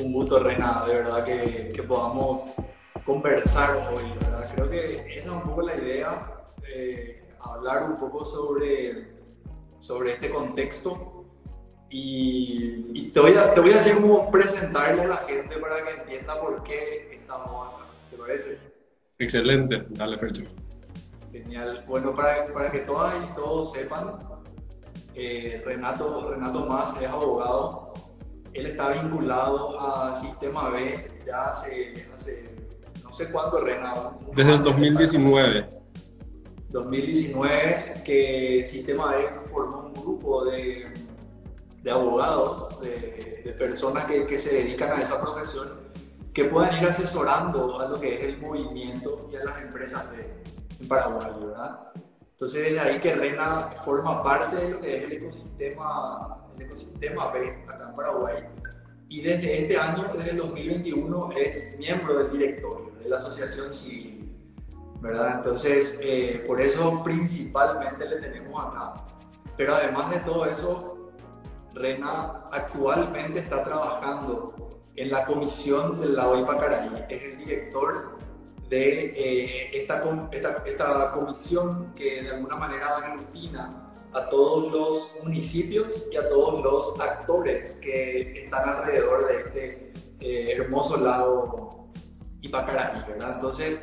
Un gusto, Rena, de verdad que, que podamos conversar hoy, ¿verdad? Creo que esa es un poco la idea, eh, hablar un poco sobre, sobre este contexto y, y, te, voy a, te voy a decir cómo presentarle a la gente para que entienda por qué estamos acá, ¿te parece? Excelente, dale, Fercho. Genial. Bueno, para, para que todas y todos sepan, eh, Renato, Renato Más es abogado. Él está vinculado a Sistema B ya hace, hace no sé cuánto, Renato. Desde el 2019. 2019, que Sistema B formó un grupo de, de abogados, de, de personas que, que, se dedican a esa profesión, que puedan ir asesorando a lo que es el movimiento y a las empresas de Paraguay, ¿verdad? Entonces, desde ahí que Rena forma parte de lo que es el ecosistema, el ecosistema B acá en Paraguay. Y desde este año, desde el 2021, es miembro del directorio de la Asociación Civil. ¿verdad? Entonces, eh, por eso principalmente le tenemos acá. Pero además de todo eso, Rena actualmente está trabajando en la comisión del lago Ipacaraí. Es el director de eh, esta, esta, esta, comisión que de alguna manera aglutina a todos los municipios y a todos los actores que están alrededor de este eh, hermoso lago Ipacaraí, ¿verdad? Entonces,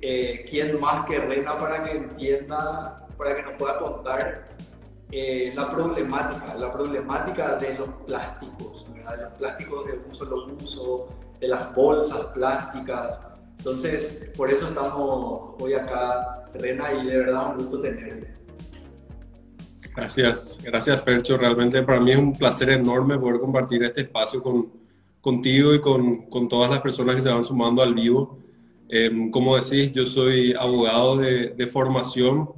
eh, ¿quién más que Rena para que entienda, para que nos pueda contar la problemática, la problemática de los plásticos, de los plásticos de un solo uso, de las bolsas plásticas, entonces, por eso estamos hoy acá, Rena, y de verdad un gusto tenerte. Gracias, gracias Fercho. Realmente para mí es un placer enorme poder compartir este espacio con, contigo y con, con todas las personas que se van sumando al vivo. Eh, como decís, yo soy abogado de, de, formación.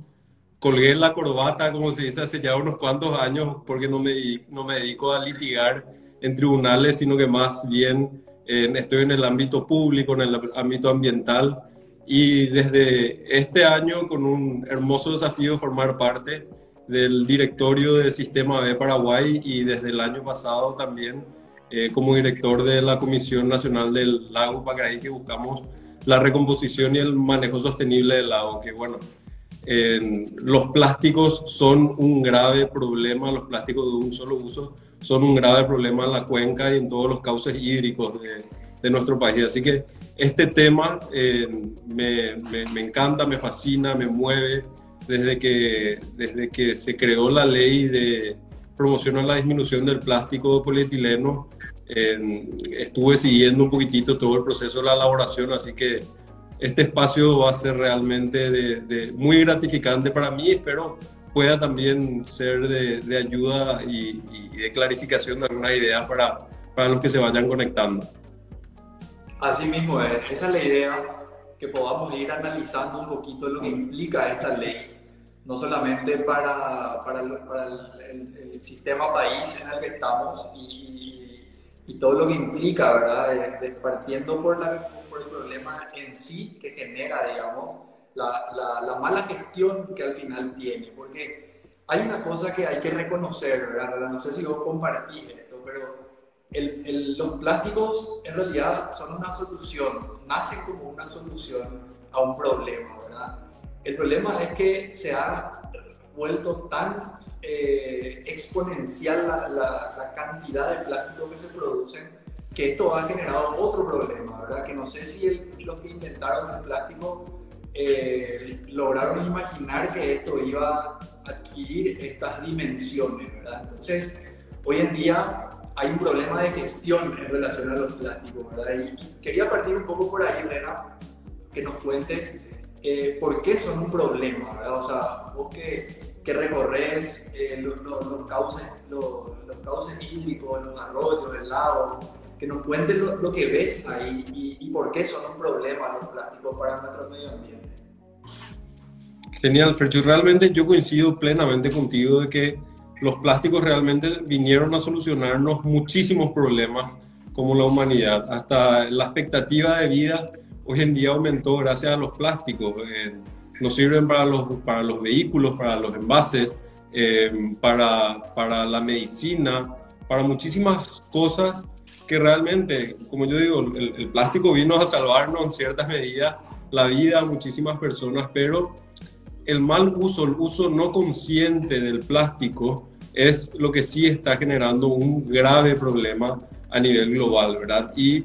Colgué la corbata, como se dice, hace ya unos cuantos años porque no me, no me dedico a litigar en tribunales, sino que más bien estoy en el ámbito público, en el ámbito ambiental y desde este año con un hermoso desafío de formar parte del directorio de Sistema B Paraguay y desde el año pasado también eh, como director de la Comisión Nacional del Lago Pacaraí que buscamos la recomposición y el manejo sostenible del lago, que bueno, eh, los plásticos son un grave problema, los plásticos de un solo uso son un grave problema en la cuenca y en todos los cauces hídricos de, de nuestro país. Así que este tema eh, me, me, me, encanta, me fascina, me mueve desde que, desde que se creó la ley de promoción a la disminución del plástico de polietileno. Eh, estuve siguiendo un poquitito todo el proceso de la elaboración, así que este espacio va a ser realmente de, de muy gratificante para mí. Espero pueda también ser de, de ayuda y, y, de clarificación de algunas ideas para, para los que se vayan conectando. Así mismo es, esa es la idea, que podamos ir analizando un poquito lo que implica esta ley, no solamente para, para, el, para el, el, sistema país en el que estamos y, y todo lo que implica, ¿verdad? De partiendo por, la, por el problema en sí que genera, digamos, la, la, la, mala gestión que al final tiene, porque hay una cosa que hay que reconocer, ¿verdad? No sé si vos compartís esto, pero el, el, los plásticos en realidad son una solución, nacen como una solución a un problema, ¿verdad? El problema es que se ha vuelto tan eh, exponencial la, la, la, cantidad de plástico que se producen que esto ha generado otro problema, ¿verdad? Que no sé si el, los que inventaron el plástico eh, lograron imaginar que esto iba a adquirir estas dimensiones. Entonces, hoy en día hay un problema de gestión en relación a los plásticos, ¿verdad? Y, quería partir un poco por ahí, Rena, que nos cuentes eh, por qué son un problema, ¿verdad? O sea, vos que, que recorres eh, los, los, cauces, los cauces hídricos, los arroyos, el lago, que nos cuentes lo, lo, que ves ahí y, y, por qué son un problema los plásticos para nuestro medio ambiente. Genial, Fercho. Realmente yo coincido plenamente contigo de que los plásticos realmente vinieron a solucionarnos muchísimos problemas como la humanidad. Hasta la expectativa de vida hoy en día aumentó gracias a los plásticos. Eh, nos sirven para los, para los vehículos, para los envases, eh, para, para la medicina, para muchísimas cosas que realmente, como yo digo, el, el plástico vino a salvarnos en ciertas medidas la vida a muchísimas personas, pero el mal uso, el uso no consciente del plástico es lo que sí está generando un grave problema a nivel global, ¿verdad? Y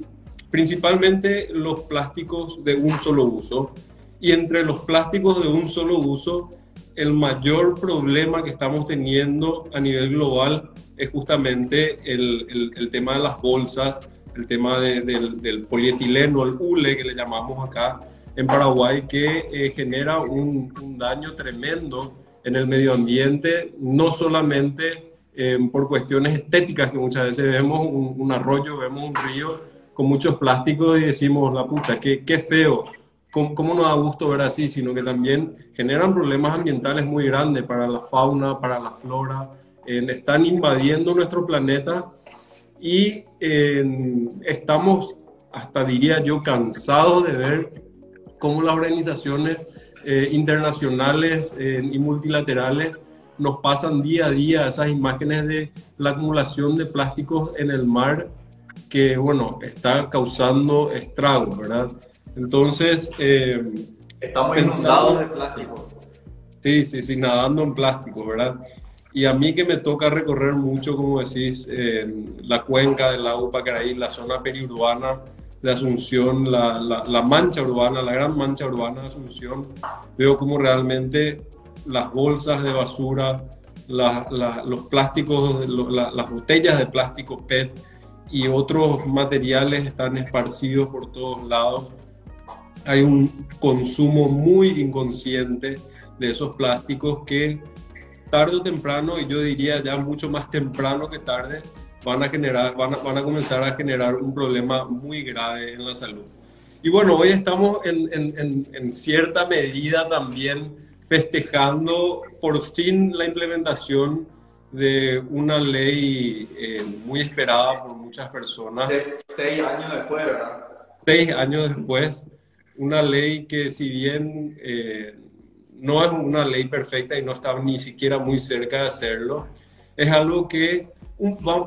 principalmente los plásticos de un solo uso. Y entre los plásticos de un solo uso, el mayor problema que estamos teniendo a nivel global es justamente el, el, tema de las bolsas, el tema del, del polietileno, el hule que le llamamos acá, en Paraguay que eh, genera un, daño tremendo en el medio ambiente, no solamente eh, por cuestiones estéticas, que muchas veces vemos un, arroyo, vemos un río con muchos plásticos y decimos, la puta, qué, qué feo, ¿Cómo, ¿cómo, nos da gusto ver así? Sino que también generan problemas ambientales muy grandes para la fauna, para la flora, están invadiendo nuestro planeta y estamos, hasta diría yo, cansados de ver cómo las organizaciones eh, internacionales eh, y multilaterales nos pasan día a día esas imágenes de la acumulación de plásticos en el mar que, bueno, está causando estragos, ¿verdad? Entonces... Eh, Estamos inundados de plástico. Sí, sí, sí, nadando en plástico, ¿verdad? Y a mí que me toca recorrer mucho, como decís, la cuenca del lago Pacaraí, la zona periurbana, de Asunción, la, la, mancha urbana, la gran mancha urbana de Asunción, veo como realmente las bolsas de basura, los plásticos, las botellas de plástico PET y otros materiales están esparcidos por todos lados. Hay un consumo muy inconsciente de esos plásticos que tarde o temprano, y yo diría ya mucho más temprano que tarde, van a, generar, van a, van a comenzar a generar un problema muy grave en la salud. Y bueno, hoy estamos en, en, en, cierta medida también festejando por fin la implementación de una ley eh, muy esperada por muchas personas. seis años después, ¿verdad? Seis años después, una ley que si bien eh, no es una ley perfecta y no está ni siquiera muy cerca de hacerlo, es algo que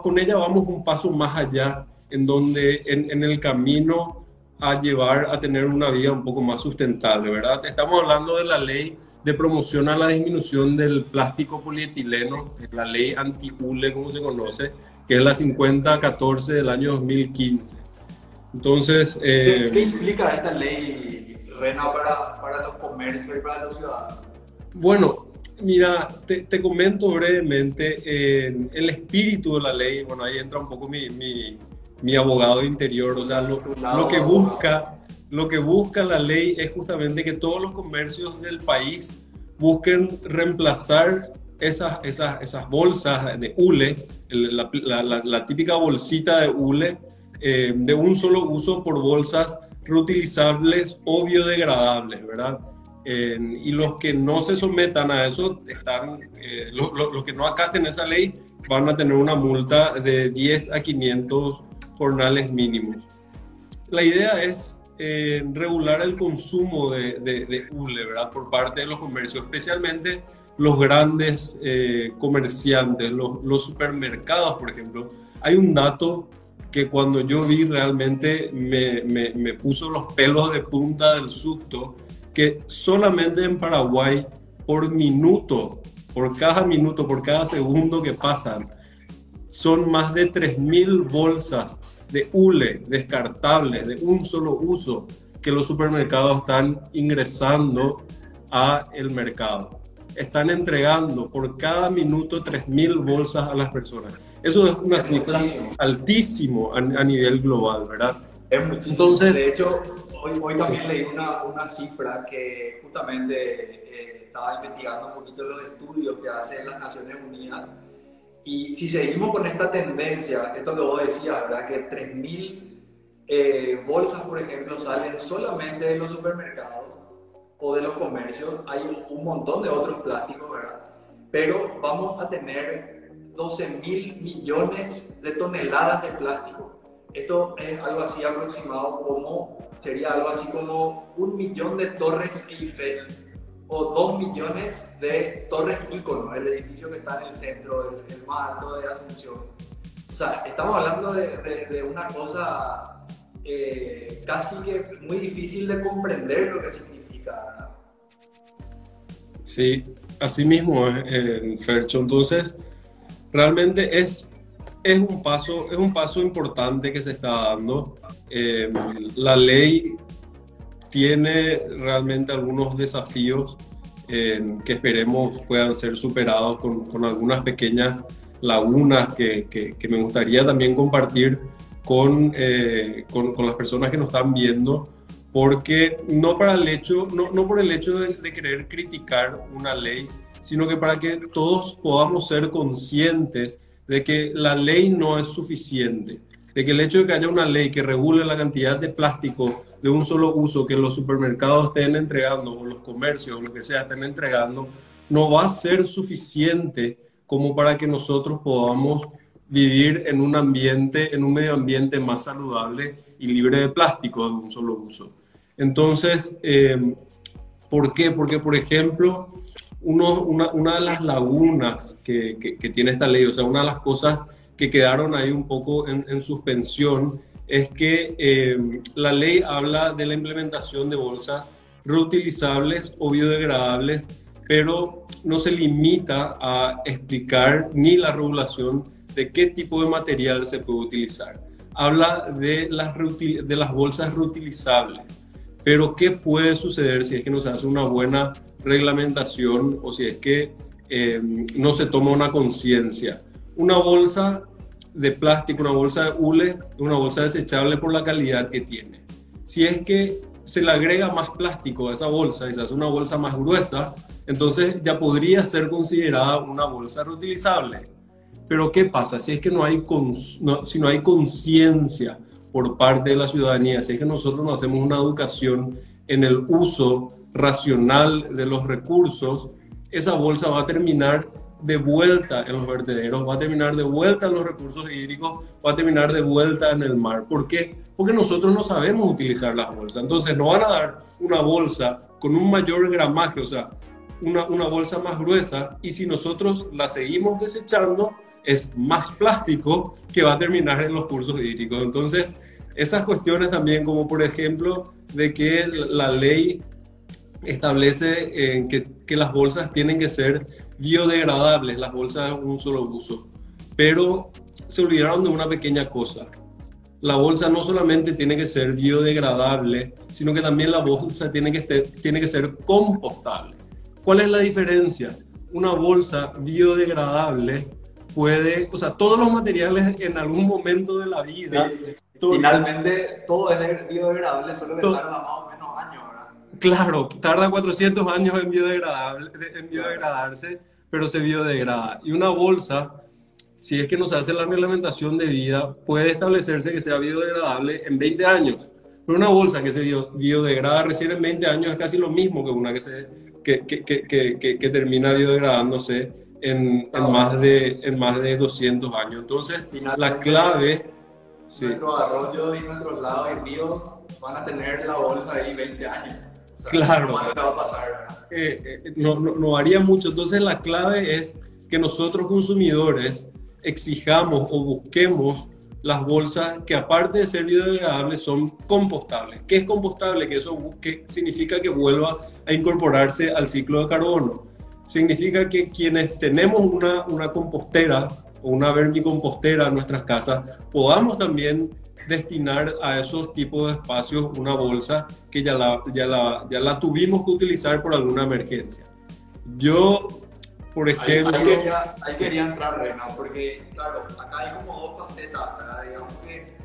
con ella vamos un paso más allá, en donde en, el camino a llevar a tener una vida un poco más sustentable, ¿verdad? Estamos hablando de la ley de promoción a la disminución del plástico polietileno, la ley anti-ULE, como se conoce, que es la 5014 del año 2015. Entonces... Eh, ¿Qué, implica esta ley, Rena, para, para los comercios y para los ciudadanos? Bueno, Mira, te, te comento brevemente el espíritu de la ley. Bueno, ahí entra un poco mi, mi, mi abogado interior. O sea, lo, lo, que busca, lo que busca la ley es justamente que todos los comercios del país busquen reemplazar esas, esas, esas bolsas de hule, la, la, la, típica bolsita de hule, eh, de un solo uso por bolsas reutilizables o biodegradables, ¿verdad? y los que no se sometan a eso, están, eh, los que no acaten esa ley, van a tener una multa de 10 a 500 jornales mínimos. La idea es eh, regular el consumo de, de, hule, ¿verdad? Por parte de los comercios, especialmente los grandes comerciantes, los, supermercados, por ejemplo. Hay un dato que cuando yo vi realmente me, me, puso los pelos de punta del susto que solamente en Paraguay, por minuto, por cada minuto, por cada segundo que pasan, son más de 3.000 bolsas de hule descartables de un solo uso que los supermercados están ingresando a el mercado. Están entregando por cada minuto 3.000 bolsas a las personas. Eso es una cifra altísimo a, a, nivel global, ¿verdad? Es muchísimo. Entonces, de hecho, Hoy, también leí una, una cifra que justamente eh, estaba investigando un poquito los estudios que hacen las Naciones Unidas. Y si seguimos con esta tendencia, esto que vos decías, ¿verdad? Que 3.000 eh, bolsas, por ejemplo, salen solamente de los supermercados o de los comercios. Hay un montón de otros plásticos, ¿verdad? Pero vamos a tener 12.000 millones de toneladas de plástico. Esto es algo así aproximado como sería algo así como un millón de torres Eiffel o dos millones de torres Icono, el edificio que está en el centro, el, el más alto de Asunción. sea, estamos hablando de, de, una cosa eh, casi que muy difícil de comprender lo que significa. Sí, así mismo eh, Fercho. Entonces, realmente es, es, un paso, es un paso importante que se está dando. Eh, la ley tiene realmente algunos desafíos que esperemos puedan ser superados con, con algunas pequeñas lagunas que, que, me gustaría también compartir con, eh, con, con, las personas que nos están viendo, porque no, para el hecho, no, no por el hecho de, de, querer criticar una ley, sino que para que todos podamos ser conscientes de que la ley no es suficiente, de que el hecho de que haya una ley que regule la cantidad de plástico de un solo uso que los supermercados estén entregando o los comercios o lo que sea estén entregando, no va a ser suficiente como para que nosotros podamos vivir en un ambiente, en un medio ambiente más saludable y libre de plástico de un solo uso. Entonces, eh, ¿por qué? Porque, por ejemplo, uno, una, una, de las lagunas que, que, tiene esta ley, o sea, una de las cosas que quedaron ahí un poco en, en suspensión, es que eh, la ley habla de la implementación de bolsas reutilizables o biodegradables pero no se limita a explicar ni la regulación de qué tipo de material se puede utilizar. Habla de las, de las bolsas reutilizables, pero ¿qué puede suceder si es que no se hace una buena reglamentación o si es que eh, no se toma una conciencia? Una bolsa de plástico, una bolsa de hule, una bolsa desechable por la calidad que tiene. Si es que se le agrega más plástico a esa bolsa y se hace una bolsa más gruesa, entonces ya podría ser considerada una bolsa reutilizable. Pero ¿qué pasa? Si es que no hay, si no hay conciencia por parte de la ciudadanía, si es que nosotros no hacemos una educación en el uso racional de los recursos, esa bolsa va a terminar de vuelta en los vertederos, va a terminar de vuelta en los recursos hídricos, va a terminar de vuelta en el mar. ¿Por qué? Porque nosotros no sabemos utilizar las bolsas. Entonces nos van a dar una bolsa con un mayor gramaje, o sea, una, una bolsa más gruesa y si nosotros la seguimos desechando, es más plástico que va a terminar en los cursos hídricos. Entonces, esas cuestiones también, como por ejemplo, de que la ley establece eh, que, que, las bolsas tienen que ser biodegradables, las bolsas de un solo uso. Pero se olvidaron de una pequeña cosa. La bolsa no solamente tiene que ser biodegradable, sino que también la bolsa tiene que, tiene que ser compostable. ¿Cuál es la diferencia? Una bolsa biodegradable puede, o sea, todos los materiales en algún momento de la vida. Finalmente, todo es biodegradable, solo que tarda más o menos años, ¿verdad? Claro, tarda 400 años en, biodegradable, en biodegradarse, pero se biodegrada. Y una bolsa, si es que nos hace la reglamentación de vida, puede establecerse que sea biodegradable en 20 años. Pero una bolsa que se biodegrada recién en 20 años es casi lo mismo que una que se que, que, que, que termina biodegradándose en, en, más de, en más de 200 años. Entonces, la clave... Sí. Nuestros arroyos y nuestros lagos y ríos van a tener la bolsa ahí 20 años. claro. No va a pasar. Eh, eh, no, no, no haría mucho. Entonces, la clave es que nosotros consumidores exijamos o busquemos las bolsas que aparte de ser biodegradables son compostables. ¿Qué es compostable? Que eso que significa que vuelva a incorporarse al ciclo de carbono. Significa que quienes tenemos una, una compostera o una vermicompostera en nuestras casas, podamos también destinar a esos tipos de espacios una bolsa que ya la, ya la, ya la tuvimos que utilizar por alguna emergencia. Yo por ejemplo. Ahí, quería, quería, entrar, Reina, porque, claro, acá hay como dos facetas, ¿verdad? Digamos que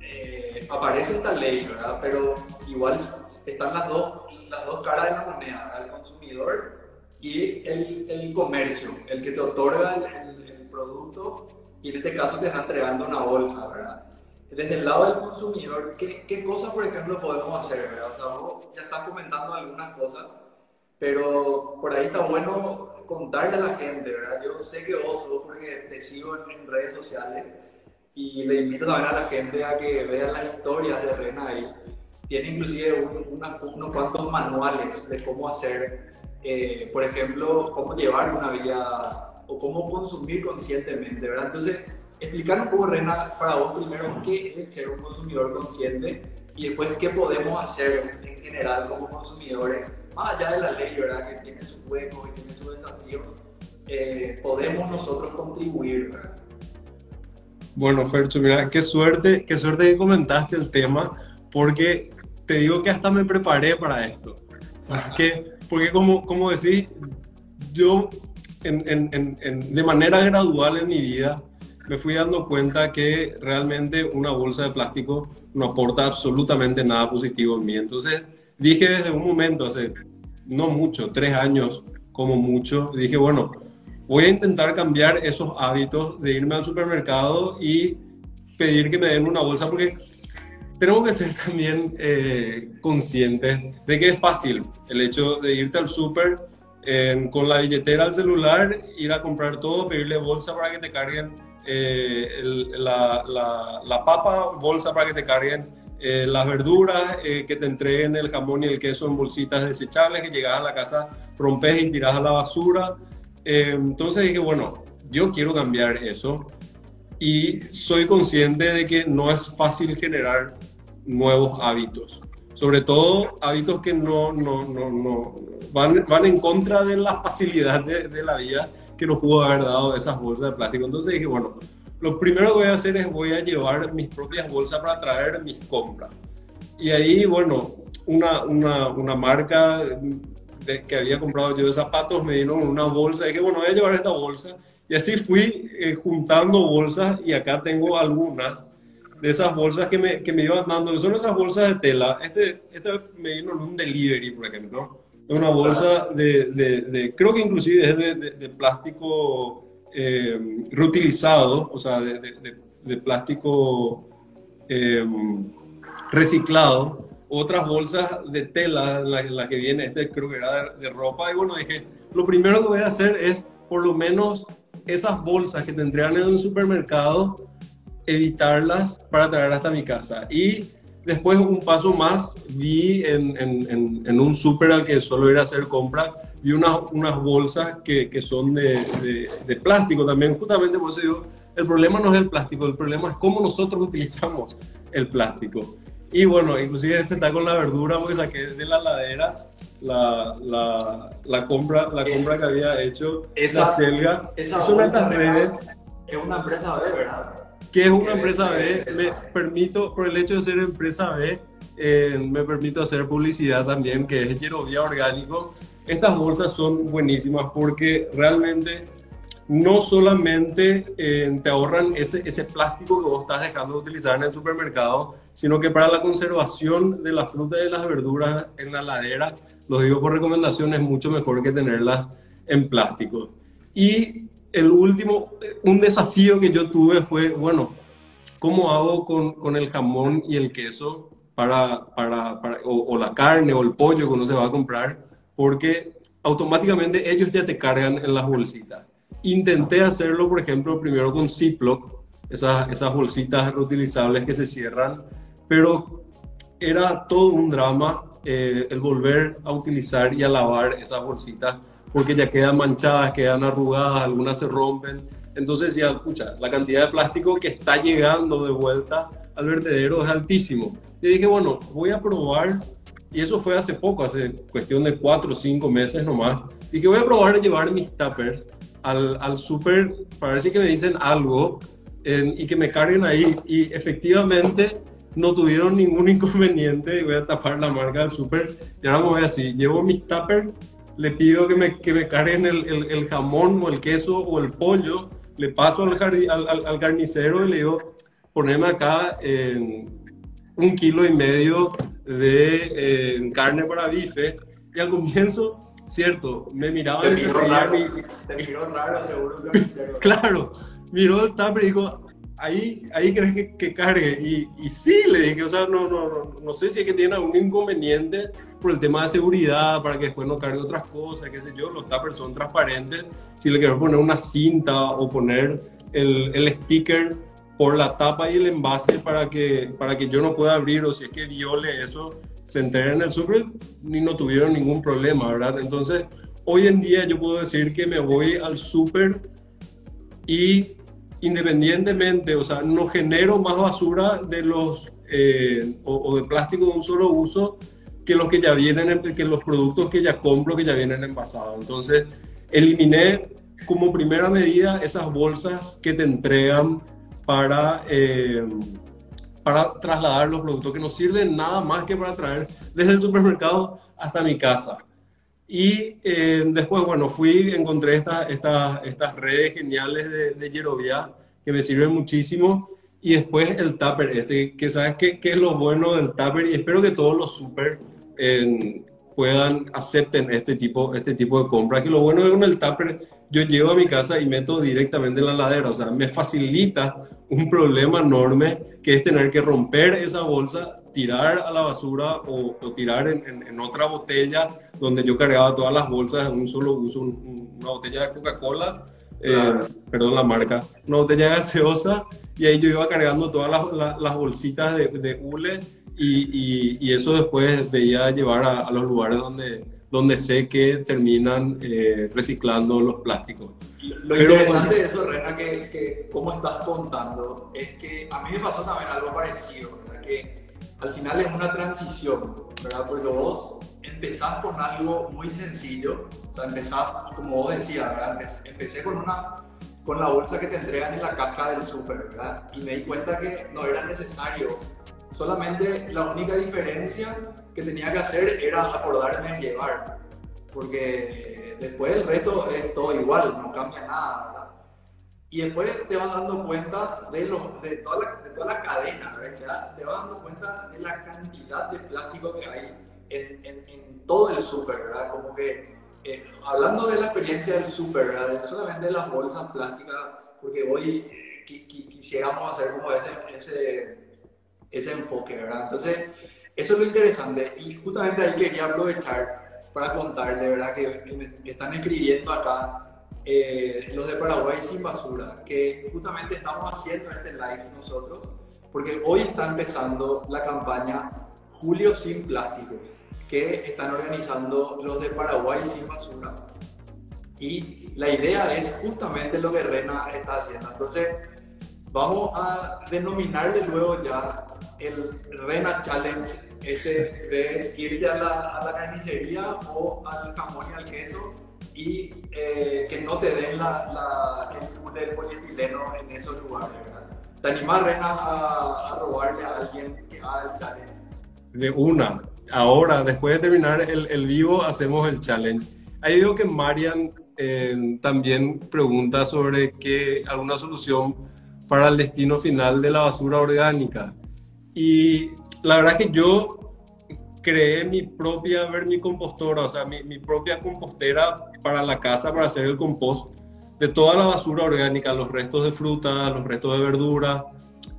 eh, aparece esta ley, ¿verdad? Pero igual están las dos, las dos caras de la moneda, el consumidor y el, el comercio, el que te otorga el, el, producto y en este caso te está entregando una bolsa, ¿verdad? Desde el lado del consumidor, ¿qué, qué cosas, por ejemplo, podemos hacer, ¿verdad? O sea, vos ya estás comentando algunas cosas, pero por ahí está bueno contarle a la gente, ¿verdad? Yo sé que vos sos porque te sigo en, redes sociales y le invito también a la gente a que vea las historias de Rena ahí. Tiene inclusive unos cuantos manuales de cómo hacer, eh, por ejemplo, cómo llevar una vida o cómo consumir conscientemente, ¿verdad? Entonces, explicar un poco, Rena, para vos primero qué es ser un consumidor consciente y después qué podemos hacer en general como consumidores, más allá de la ley, ¿verdad? Que tiene sus juegos y tiene sus desafíos, eh, podemos nosotros contribuir, ¿verdad? Bueno, Fercho, mira, qué suerte, qué suerte que comentaste el tema, porque te digo que hasta me preparé para esto. Porque, porque como, como decís, yo en, en, en, de manera gradual en mi vida me fui dando cuenta que realmente una bolsa de plástico no aporta absolutamente nada positivo en mí. Entonces dije desde un momento, hace no mucho, tres años como mucho, dije, bueno, voy a intentar cambiar esos hábitos de irme al supermercado y pedir que me den una bolsa porque tenemos que ser también eh, conscientes de que es fácil el hecho de irte al súper con la billetera al celular, ir a comprar todo, pedirle bolsa para que te carguen eh, la, la, papa, bolsa para que te carguen eh, las verduras, que te entreguen el jamón y el queso en bolsitas desechables, que llegas a la casa, rompes y tiras a la basura. Eh, entonces dije, bueno, yo quiero cambiar eso y soy consciente de que no es fácil generar nuevos hábitos. Sobre todo hábitos que no, no, no, no van, van en contra de la facilidad de, de la vida que nos pudo haber dado esas bolsas de plástico. Entonces dije, bueno, lo primero que voy a hacer es voy a llevar mis propias bolsas para traer mis compras. Y ahí, bueno, una, una, una marca que había comprado yo de zapatos, me dieron una bolsa y dije, bueno, voy a llevar esta bolsa. Y así fui eh, juntando bolsas y acá tengo algunas de esas bolsas que me, que me iban dando, son esas bolsas de tela. Este, este me vino en un delivery, por ejemplo. Es una bolsa de, de, creo que inclusive es de, plástico eh, reutilizado, o sea, de, plástico eh, reciclado otras bolsas de tela en la, que viene, este creo que era de, ropa, y bueno, dije, lo primero que voy a hacer es, por lo menos, esas bolsas que tendrían en un supermercado, evitarlas para traer hasta mi casa. Y después, un paso más, vi en, en, en, un súper al que suelo ir a hacer compras, vi unas, unas bolsas que, que son de, de, de, plástico también, justamente por eso digo, el problema no es el plástico, el problema es cómo nosotros utilizamos el plástico. Y bueno, inclusive este está con la verdura porque saqué de la ladera la, la, la compra, la compra que había hecho esa, la selga. Esa es una de redes. Es una empresa B, ¿verdad? Que es una empresa B. Me permito, por el hecho de ser empresa B, eh, me permito hacer publicidad también, que es Yerovía Orgánico. Estas bolsas son buenísimas porque realmente no solamente eh, te ahorran ese, ese plástico que vos estás dejando de utilizar en el supermercado, sino que para la conservación de la fruta y de las verduras en la ladera, lo digo por recomendación, es mucho mejor que tenerlas en plástico. Y el último, un desafío que yo tuve fue, bueno, ¿cómo hago con, con el jamón y el queso para, para, o, la carne o el pollo que uno se va a comprar? Porque automáticamente ellos ya te cargan en las bolsitas. Intenté hacerlo, por ejemplo, primero con Ziploc, esas, esas bolsitas reutilizables que se cierran, pero era todo un drama eh, el volver a utilizar y a lavar esas bolsitas porque ya quedan manchadas, quedan arrugadas, algunas se rompen. Entonces ya, escucha, la cantidad de plástico que está llegando de vuelta al vertedero es altísimo. Y dije, bueno, voy a probar, y eso fue hace poco, hace cuestión de cuatro o cinco meses nomás, dije, voy a probar a llevar mis tuppers al, al súper para ver si que me dicen algo y que me carguen ahí. Y efectivamente no tuvieron ningún inconveniente. Voy a tapar la marca del súper. Y ahora me voy así. Llevo mis tuppers, le pido que me, que me carguen el, el, el, jamón o el queso o el pollo. Le paso al, al, al carnicero y le digo, poneme acá un kilo y medio de carne para bife. Y al comienzo cierto, me miraba te miró raro, te miró raro seguro claro, miró el tupper y dijo, ahí, ahí crees que, que cargue. Y, y, sí, le dije, o sea, no, no, no, no sé si es que tiene algún inconveniente por el tema de seguridad, para que después no cargue otras cosas, qué sé yo, los tuppers son transparentes. Si le quiero poner una cinta o poner el, el sticker por la tapa y el envase para que, para que yo no pueda abrir o si es que viole eso, se enteren en el súper ni no tuvieron ningún problema, ¿verdad? Entonces, hoy en día yo puedo decir que me voy al súper y independientemente, o sea, no genero más basura de los, eh, o, de plástico de un solo uso que los que ya vienen, que los productos que ya compro que ya vienen envasados. Entonces, eliminé como primera medida esas bolsas que te entregan para, eh, para trasladar los productos que no sirven nada más que para traer desde el supermercado hasta mi casa. Y eh, después, bueno, fui, encontré estas estas estas redes geniales de, de Yerovia que me sirven muchísimo. Y después el tupper, este, que sabes qué, qué es lo bueno del tupper y espero que todos los super eh, puedan, acepten este tipo, este tipo de compras. Que lo bueno es con el tupper, yo llevo a mi casa y meto directamente en la ladera, o sea, me facilita un problema enorme que es tener que romper esa bolsa, tirar a la basura o, tirar en, en, otra botella donde yo cargaba todas las bolsas en un solo uso, una botella de Coca-Cola, eh, perdón la marca, una botella gaseosa y ahí yo iba cargando todas las, las, bolsitas de, de hule y, y, eso después veía llevar a, los lugares donde, donde sé que terminan eh, reciclando los plásticos. Lo interesante de eso, Rena, que, que como estás contando, es que a mí me pasó también algo parecido, que al final es una transición, ¿verdad? Porque vos empezás con algo muy sencillo, o sea, empezás, como vos decías, ¿verdad? Empecé con, una, con la bolsa que te entregan en la caja del súper, ¿verdad? Y me di cuenta que no era necesario, solamente la única diferencia que tenía que hacer era acordarme de llevar, porque después el resto es todo igual, no cambia nada. Y después te vas dando cuenta de, los, de, toda, la, de toda la cadena, ¿verdad? Te vas dando cuenta de la cantidad de plástico que hay en, en, todo el súper. Como que, eh, hablando de la experiencia del súper. Solamente de las bolsas plásticas, porque hoy quisiéramos hacer como ese, ese, ese enfoque, ¿verdad? Entonces, eso es lo interesante. Y justamente ahí quería aprovechar para contarle, ¿verdad? Que me están escribiendo acá eh, los de Paraguay sin basura, que justamente estamos haciendo este live nosotros, porque hoy está empezando la campaña Julio sin plásticos, que están organizando los de Paraguay sin basura. Y la idea es justamente lo que Rena está haciendo. Entonces, vamos a denominarle luego ya el Rena Challenge, ese de ir ya a la, a la carnicería o al jamón y al queso y eh, que no te den la, el del polietileno en esos lugares, ¿verdad? ¿Te animas, Rena, a, robarle a alguien que haga el challenge? De una. Ahora, después de terminar el, el vivo, hacemos el challenge. Ahí veo que Marian eh, también pregunta sobre qué, alguna solución para el destino final de la basura orgánica. Y la verdad que yo creé mi propia vermicompostora, o sea, mi, mi, propia compostera para la casa, para hacer el compost de toda la basura orgánica, los restos de fruta, los restos de verdura,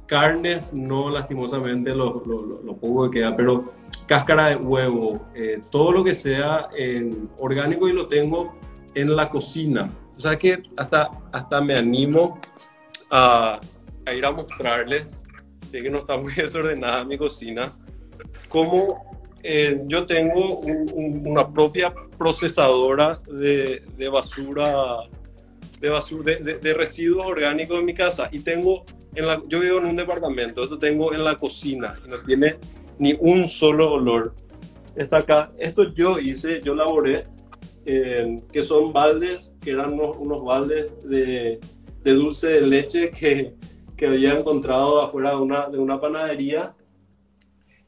carnes, no lastimosamente lo, lo, lo poco que queda, pero cáscara de huevo, eh, todo lo que sea orgánico y lo tengo en la cocina. O sea que hasta, hasta me animo a, a ir a mostrarles, sé que no está muy desordenada mi cocina, cómo eh, yo tengo una propia procesadora de, de basura, de, basura de, residuos orgánicos en mi casa. Y tengo, en la, yo vivo en un departamento, esto tengo en la cocina y no tiene ni un solo olor. Está acá, esto yo hice, yo laboré, eh, que son baldes, que eran unos, unos baldes de, de, dulce de leche que, que había encontrado afuera de una, de una panadería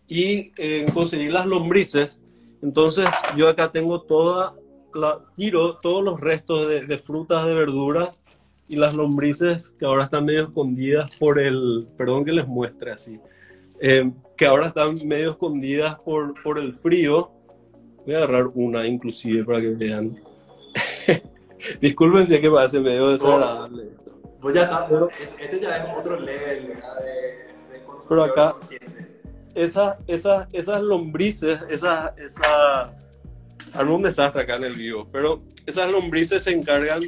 y eh, conseguir las lombrices. Entonces yo acá tengo toda la, tiro todos los restos de, frutas, de verduras y las lombrices que ahora están medio escondidas por el, perdón que les muestre así, eh, que ahora están medio escondidas por, por el frío. Voy a agarrar una inclusive para que vean. Disculpen si es que parece medio desagradable. Pues ya está, este ya es otro level de, de Pero acá, esas, esas, esas lombrices, esas, esa, algún desastre acá en el vivo, pero esas lombrices se encargan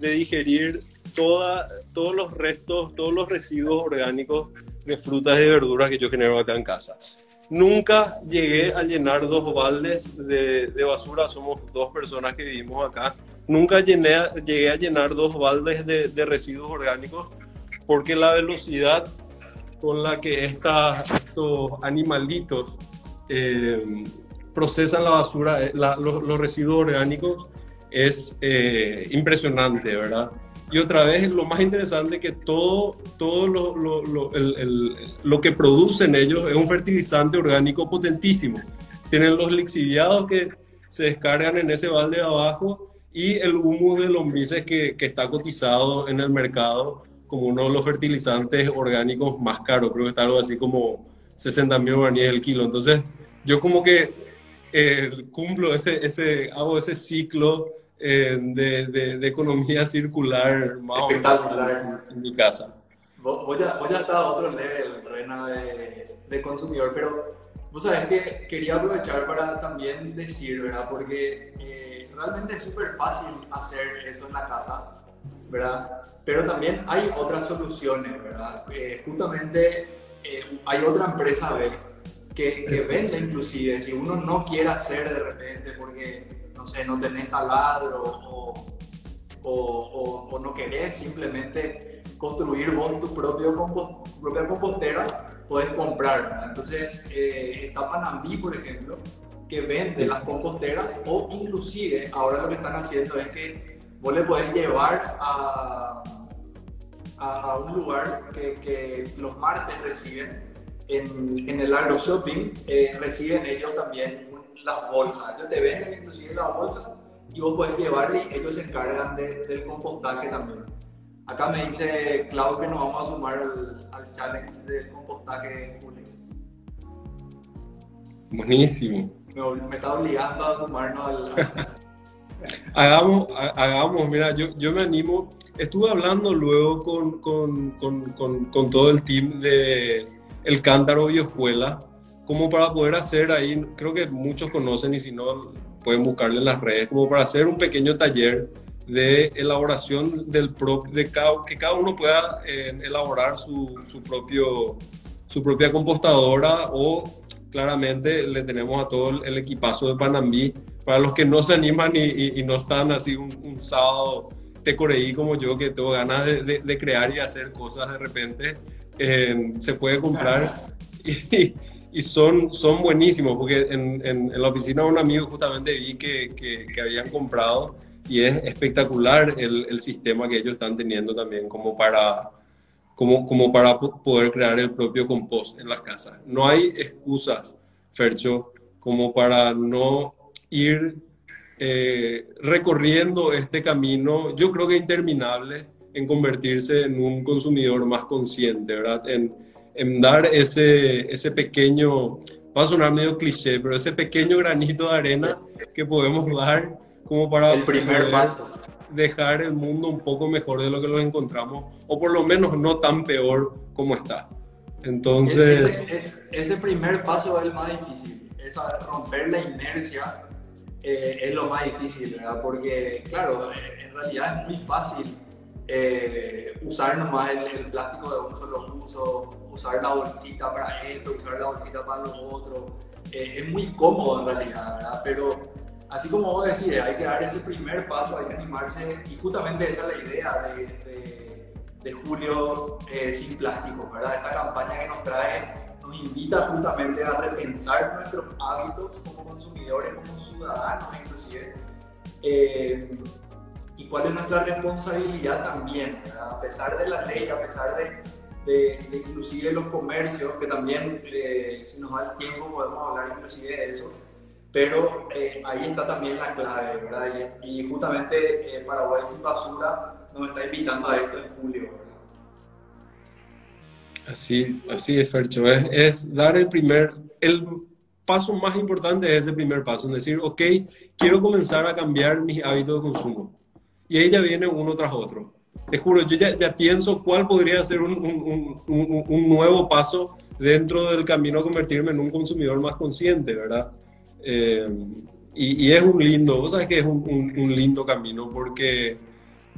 de digerir toda, todos los restos, todos los residuos orgánicos de frutas y verduras que yo genero acá en casa. Nunca llegué a llenar dos baldes de, de basura, somos dos personas que vivimos acá. Nunca llené, llegué a llenar dos baldes de, de residuos orgánicos porque la velocidad con la que estos animalitos eh, procesan la basura, eh, los, residuos orgánicos, es eh, impresionante, ¿verdad? Y otra vez, lo más interesante es que todo, todo lo, lo, lo, que producen ellos es un fertilizante orgánico potentísimo. Tienen los lixiviados que se descargan en ese balde de abajo y el humus de lombrices que, que está cotizado en el mercado como uno de los fertilizantes orgánicos más caros. Creo que está algo así como 60 mil guaraníes el kilo. Entonces, yo como que eh, cumplo ese, ese, hago ese ciclo eh, de, de, economía circular más o menos en, mi casa. Voy a, voy a estar a otro nivel, Rena, de, de, consumidor, pero vos sabés que quería aprovechar para también decir, ¿verdad? Porque eh, realmente es súper fácil hacer eso en la casa, ¿verdad? Pero también hay otras soluciones, ¿verdad? justamente hay otra empresa que, que vende inclusive, si uno no quiere hacer de repente porque no sé, no tenés taladro o, o, no querés simplemente construir vos tu propia compostera, puedes comprar. Entonces, eh, está Panambí, por ejemplo, que vende las composteras o inclusive ahora lo que están haciendo es que vos le podés llevar a, a, un lugar que, los martes reciben en, el Agro Shopping, eh, reciben ellos también las bolsas. Ellos te venden inclusive las bolsas y vos puedes llevarle y ellos se encargan del compostaje también. Acá me dice Clau que nos vamos a sumar al, challenge del compostaje de julio. Buenísimo. Me, está obligando a sumarnos al, hagamos, hagamos, mira, yo, yo me animo. Estuve hablando luego con, con, con, con todo el team de El Cántaro Bioescuela como para poder hacer ahí, creo que muchos conocen y si no, pueden buscarle en las redes, como para hacer un pequeño taller de elaboración del propio, de que cada uno pueda eh, elaborar su, su, propio, su propia compostadora o claramente le tenemos a todo el, equipazo de Panambí. Para los que no se animan y, y, no están así un, un sábado te coreí como yo, que tengo ganas de, de, crear y hacer cosas de repente, eh, se puede comprar. Y, y son, son buenísimos, porque en, en, la oficina de un amigo justamente vi que, que, habían comprado y es espectacular el, el, sistema que ellos están teniendo también como para, como, como para poder crear el propio compost en las casas. No hay excusas, Fercho, como para no ir eh, recorriendo este camino, yo creo que interminable, en convertirse en un consumidor más consciente, ¿verdad? En, en dar ese, ese pequeño, va a sonar medio cliché, pero ese pequeño granito de arena que podemos dar como para el primer paso. dejar el mundo un poco mejor de lo que lo encontramos, o por lo menos no tan peor como está. Entonces... Ese, primer paso es el más difícil, es romper la inercia eh, es lo más difícil, ¿verdad? Porque, claro, eh, en realidad es muy fácil eh, usar nomás el, el, plástico de un solo uso, usar la bolsita para esto, usar la bolsita para lo otro. Eh, es muy cómodo en realidad, ¿verdad? Pero así como vos decís, hay que dar ese primer paso, hay que animarse y justamente esa es la idea de, de, de Julio eh, sin plásticos, ¿verdad? Esta campaña que nos trae nos invita justamente a repensar nuestros hábitos como consumidores, como ciudadanos inclusive. Cuál es nuestra responsabilidad también, a pesar de la ley, a pesar de, de, inclusive los comercios, que también eh, si nos da el tiempo podemos hablar inclusive de eso, pero eh, ahí está también la clave, ¿verdad? Y, justamente eh, Paraguay sin basura nos está invitando a esto en julio. Así, así es, Fercho, es, dar el primer, el paso más importante es ese primer paso, es decir, ok, quiero comenzar a cambiar mis hábitos de consumo y ella viene uno tras otro. Te juro, yo ya, ya pienso cuál podría ser un, un, un, un, nuevo paso dentro del camino a convertirme en un consumidor más consciente, ¿verdad? Eh, y, y, es un lindo, vos sabes que es un, lindo camino porque,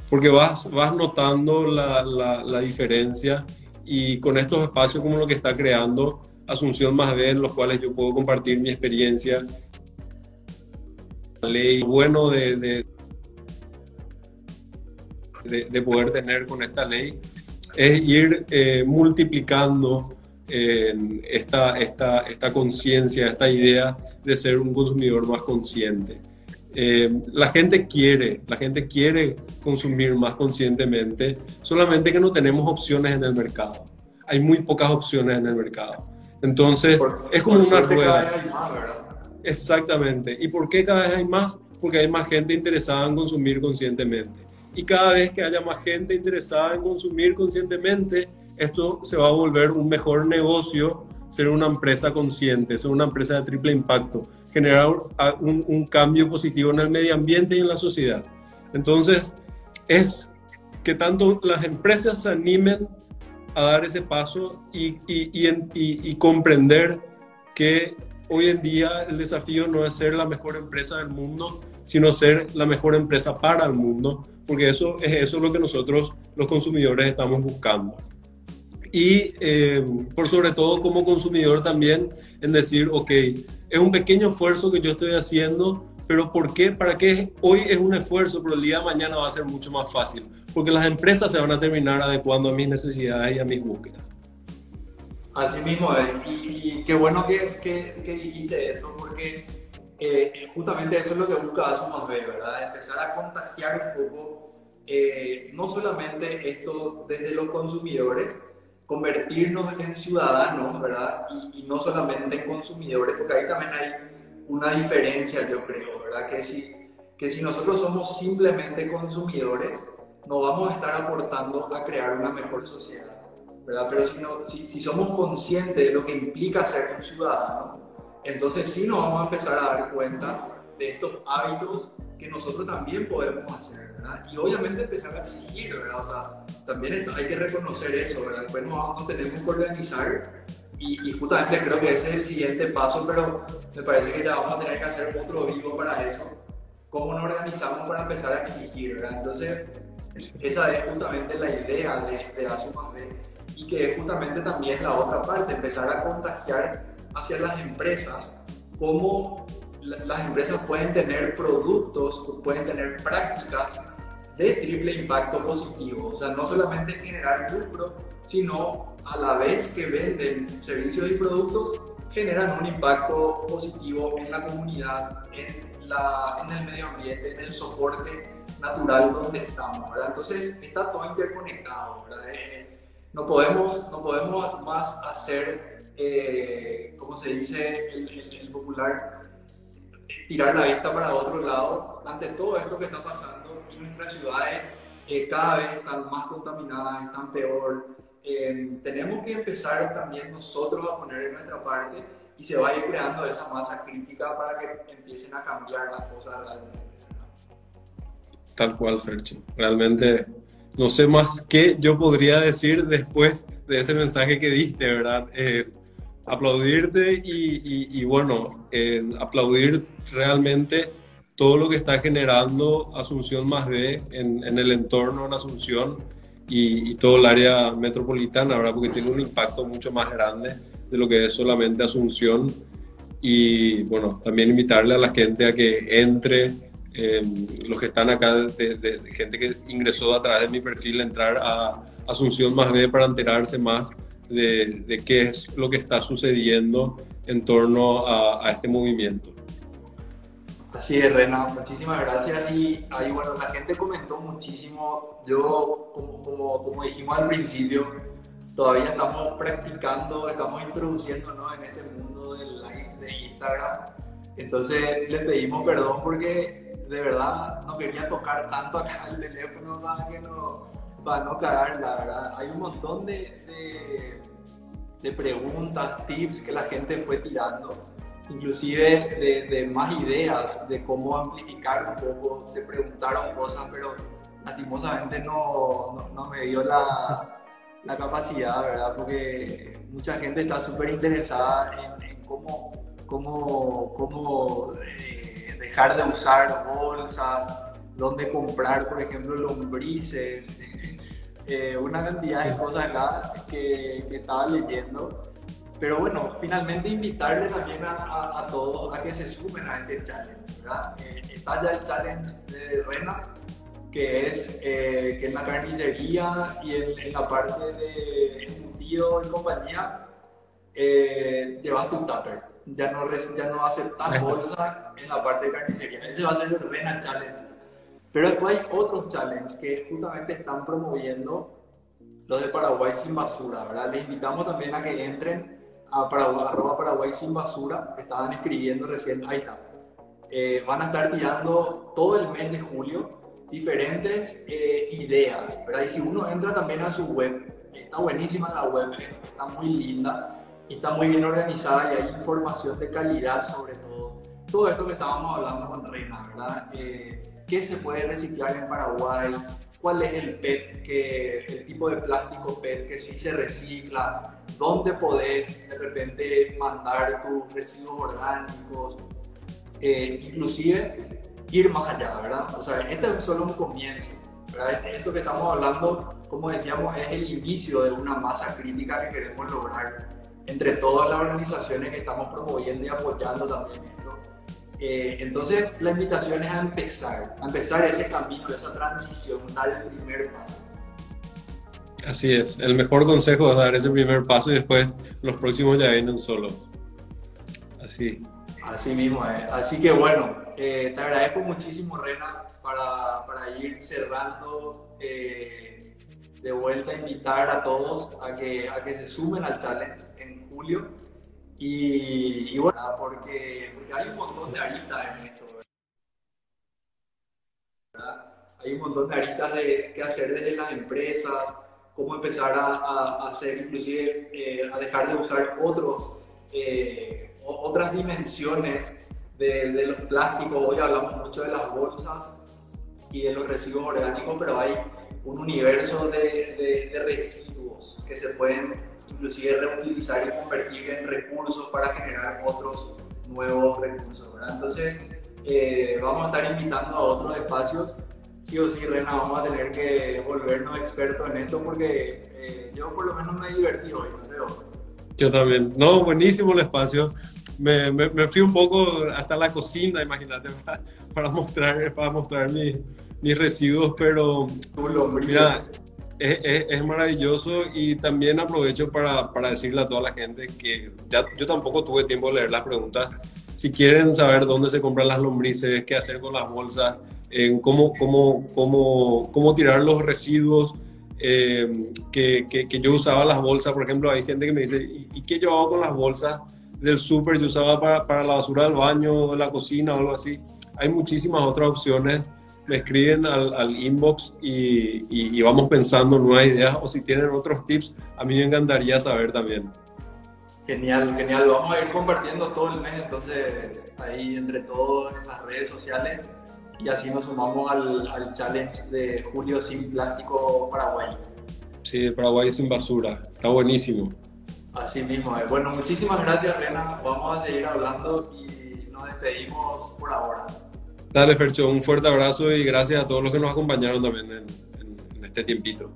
porque vas, vas notando la, la, la, diferencia y con estos espacios como lo que está creando Asunción Más bien en los cuales yo puedo compartir mi experiencia. Ley bueno de, de de, poder tener con esta ley es ir eh, multiplicando esta, esta, esta conciencia, esta idea de ser un consumidor más consciente. Eh, la gente quiere, la gente quiere consumir más conscientemente, solamente que no tenemos opciones en el mercado. Hay muy pocas opciones en el mercado. Entonces, es como una rueda. Exactamente. ¿Y por qué cada vez hay más? Porque hay más gente interesada en consumir conscientemente. Y cada vez que haya más gente interesada en consumir conscientemente, esto se va a volver un mejor negocio, ser una empresa consciente, ser una empresa de triple impacto, generar un, cambio positivo en el medio ambiente y en la sociedad. Entonces, es que tanto las empresas se animen a dar ese paso y, y, y, comprender que hoy en día el desafío no es ser la mejor empresa del mundo, sino ser la mejor empresa para el mundo, porque eso es eso lo que nosotros los consumidores estamos buscando y eh, por sobre todo como consumidor también en decir, ok, es un pequeño esfuerzo que yo estoy haciendo, pero ¿por qué? ¿Para qué hoy es un esfuerzo, pero el día de mañana va a ser mucho más fácil? Porque las empresas se van a terminar adecuando a mis necesidades y a mis búsquedas. Así mismo es, y, qué bueno que, que, que, dijiste eso, porque eh, justamente eso es lo que busca Asumas B, ¿verdad? Empezar a contagiar un poco, eh, no solamente esto desde los consumidores, convertirnos en ciudadanos, ¿verdad? Y, no solamente en consumidores, porque ahí también hay una diferencia, yo creo, ¿verdad? Que si, que si nosotros somos simplemente consumidores, no vamos a estar aportando a crear una mejor sociedad, ¿verdad? Pero si, no, si, si somos conscientes de lo que implica ser un ciudadano, entonces sí nos vamos a empezar a dar cuenta de estos hábitos que nosotros también podemos hacer, ¿verdad? Y obviamente empezar a exigir, ¿verdad? O sea, también hay que reconocer eso, ¿verdad? Después nos, tenemos que organizar y, justamente creo que ese es el siguiente paso, pero me parece que ya vamos a tener que hacer otro vivo para eso. ¿Cómo nos organizamos para empezar a exigir, ¿verdad? Entonces, esa es justamente la idea de, de B y que es justamente también la otra parte, empezar a contagiar hacia las empresas cómo las empresas pueden tener productos, pueden tener prácticas de triple impacto positivo. O sea, no solamente generar lucro, sino a la vez que venden servicios y productos, generan un impacto positivo en la comunidad, en, la, en el medio ambiente, en el soporte natural donde estamos. ¿verdad? Entonces, está todo interconectado. ¿verdad? No, podemos, no podemos más hacer, eh, como se dice el, el popular, tirar la vista para otro lado ante todo esto que está pasando nuestras ciudades cada vez están más contaminadas, están peor. Eh, tenemos que empezar también nosotros a poner en nuestra parte y se va a ir creando esa masa crítica para que empiecen a cambiar las cosas. Tal cual, Fercho. Realmente no sé más qué yo podría decir después de ese mensaje que diste, ¿verdad? Eh, aplaudirte y, bueno, aplaudir realmente todo lo que está generando Asunción más B en, el entorno en Asunción y, todo el área metropolitana, ¿verdad? Porque tiene un impacto mucho más grande de lo que es solamente Asunción. Y bueno, también invitarle a la gente a que entre, em, los que están acá, de, gente que ingresó a través de mi perfil, entrar a Asunción más B para enterarse más de, qué es lo que está sucediendo en torno a, este movimiento. Así es, Rena, muchísimas gracias. Y ahí, bueno, la gente comentó muchísimo. Yo, como, como, dijimos al principio, todavía estamos practicando, estamos introduciéndonos en este mundo del live de Instagram. Entonces, les pedimos perdón porque de verdad no quería tocar tanto acá el teléfono para que no para no cagar, la verdad. Hay un montón de, de, preguntas, tips que la gente fue tirando, inclusive de, más ideas de cómo amplificar un poco, te preguntaron cosas, pero lastimosamente no, no, me dio la, la, capacidad, ¿verdad? Porque mucha gente está súper interesada en, cómo, cómo, cómo eh, dejar de usar bolsas, dónde comprar, por ejemplo, lombrices, eh, una cantidad de cosas acá que, estaba leyendo. Pero bueno, finalmente invitarle también a, a, todos a que se sumen a este challenge. ¿verdad? Eh, está ya el challenge de Rena, que es eh, que en la carnicería y en, la parte de embutido y compañía eh, llevas tu tupper. Ya no, ya no aceptas bolsa en la parte de carnicería. Ese va a ser el Rena Challenge. Pero después hay otros challenges que justamente están promoviendo los de Paraguay sin basura, ¿verdad? Les invitamos también a que entren a Paraguay, arroba Paraguay sin basura, estaban escribiendo recién, ahí está. Eh, van a estar tirando todo el mes de julio diferentes eh, ideas, ¿verdad? Y si uno entra también a su web, está buenísima la web, está muy linda, está muy bien organizada y hay información de calidad sobre todo. Todo esto que estábamos hablando con Reina, ¿verdad? Eh, ¿Qué se puede reciclar en Paraguay? ¿Cuál es el PET, que, el tipo de plástico PET que sí se recicla? ¿Dónde podés de repente mandar tus residuos orgánicos? Eh, inclusive ir más allá, ¿verdad? O sea, este es solo un comienzo. Este, esto que estamos hablando, como decíamos, es el inicio de una masa crítica que queremos lograr entre todas las organizaciones que estamos promoviendo y apoyando también esto. Eh, entonces, la invitación es a empezar, a empezar ese camino, esa transición, dar el primer paso. Así es, el mejor consejo es dar ese primer paso y después los próximos ya vienen solos. Así. Así mismo es. Así que bueno, eh, te agradezco muchísimo, Rena, para, para ir cerrando. Eh, de vuelta a invitar a todos a que, a que se sumen al challenge en julio. Y, y bueno, porque, hay un montón de aristas en esto. Hay un montón de aristas de, que hacer desde las empresas, cómo empezar a, a hacer, inclusive eh, a dejar de usar otros, otras dimensiones de, los plásticos, hoy hablamos mucho de las bolsas y de los residuos orgánicos, pero hay un universo de, de, residuos que se pueden inclusive reutilizar y convertir en recursos para generar otros nuevos recursos. Entonces, eh, vamos a estar invitando a otros espacios. Sí o sí, Rena, vamos a tener que volvernos expertos en esto porque eh, yo por lo menos me divertí hoy, no sé. Yo también. No, buenísimo el espacio me, me, fui un poco hasta la cocina, imagínate, para, mostrar, para mostrar mis, mis residuos, pero mira, es, maravilloso y también aprovecho para, decirle a toda la gente que yo tampoco tuve tiempo de leer las preguntas. Si quieren saber dónde se compran las lombrices, qué hacer con las bolsas, en cómo, tirar los residuos, eh, que, yo usaba las bolsas, por ejemplo, hay gente que me dice, ¿y, ¿y qué yo hago con las bolsas? del súper yo usaba para, para, la basura del baño, de la cocina o algo así. Hay muchísimas otras opciones. Me escriben al, al inbox y, y, vamos pensando nuevas ideas o si tienen otros tips, a mí me encantaría saber también. Genial, genial. Vamos a ir compartiendo todo el mes entonces ahí entre todos en las redes sociales y así nos sumamos al, al challenge de Julio sin plástico Paraguay. Sí, Paraguay sin basura. Está buenísimo. Así mismo. Bueno, muchísimas gracias, Rena. Vamos a seguir hablando y nos despedimos por ahora. Dale, Fercho, un fuerte abrazo y gracias a todos los que nos acompañaron también en, este tiempito.